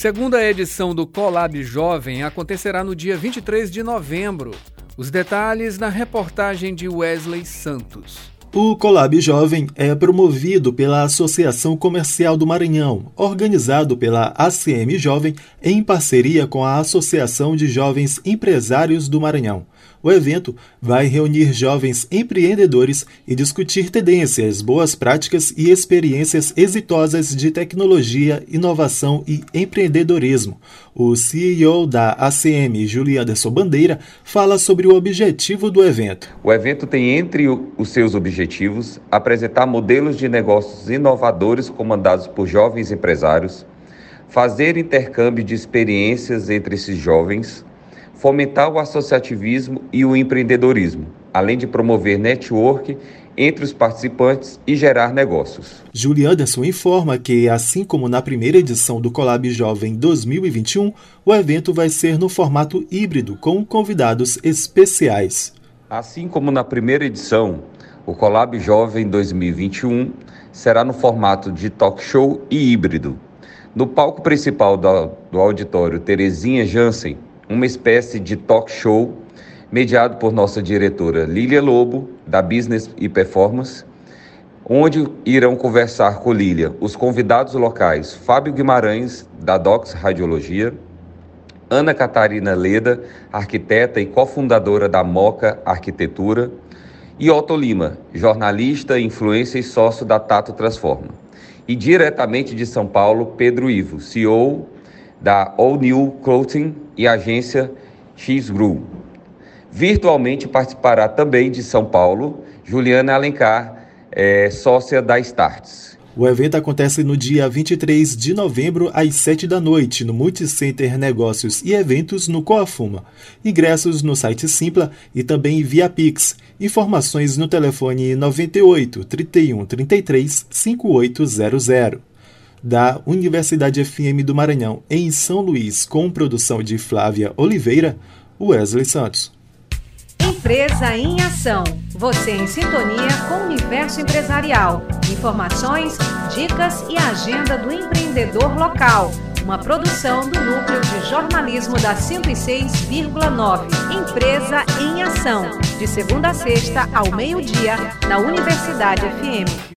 Segunda edição do Colab Jovem acontecerá no dia 23 de novembro. Os detalhes na reportagem de Wesley Santos. O Colab Jovem é promovido pela Associação Comercial do Maranhão, organizado pela ACM Jovem em parceria com a Associação de Jovens Empresários do Maranhão. O evento vai reunir jovens empreendedores e discutir tendências, boas práticas e experiências exitosas de tecnologia, inovação e empreendedorismo. O CEO da ACM, Julia Anderson Bandeira, fala sobre o objetivo do evento. O evento tem entre os seus objetivos apresentar modelos de negócios inovadores comandados por jovens empresários, fazer intercâmbio de experiências entre esses jovens, fomentar o associativismo e o empreendedorismo, além de promover network entre os participantes e gerar negócios. Julia Anderson informa que, assim como na primeira edição do Colab Jovem 2021, o evento vai ser no formato híbrido, com convidados especiais. Assim como na primeira edição, o Colab Jovem 2021 será no formato de talk show e híbrido. No palco principal do, do auditório Terezinha Jansen, uma espécie de talk show mediado por nossa diretora Lília Lobo, da Business e Performance, onde irão conversar com Lília os convidados locais Fábio Guimarães, da Docs Radiologia, Ana Catarina Leda, arquiteta e cofundadora da Moca Arquitetura, e Otto Lima, jornalista, influência e sócio da Tato Transforma. E diretamente de São Paulo, Pedro Ivo, CEO da All New Clothing e agência X-Gru. Virtualmente participará também de São Paulo Juliana Alencar, é, sócia da Starts. O evento acontece no dia 23 de novembro, às 7 da noite, no Multicenter Negócios e Eventos, no Coafuma. Ingressos no site Simpla e também via Pix. Informações no telefone 98 31 33 5800 da Universidade FM do Maranhão, em São Luís, com produção de Flávia Oliveira, Wesley Santos. Empresa em Ação. Você em sintonia com o universo empresarial. Informações, dicas e agenda do empreendedor local. Uma produção do Núcleo de Jornalismo da 106,9. Empresa em Ação. De segunda a sexta, ao meio-dia, na Universidade FM.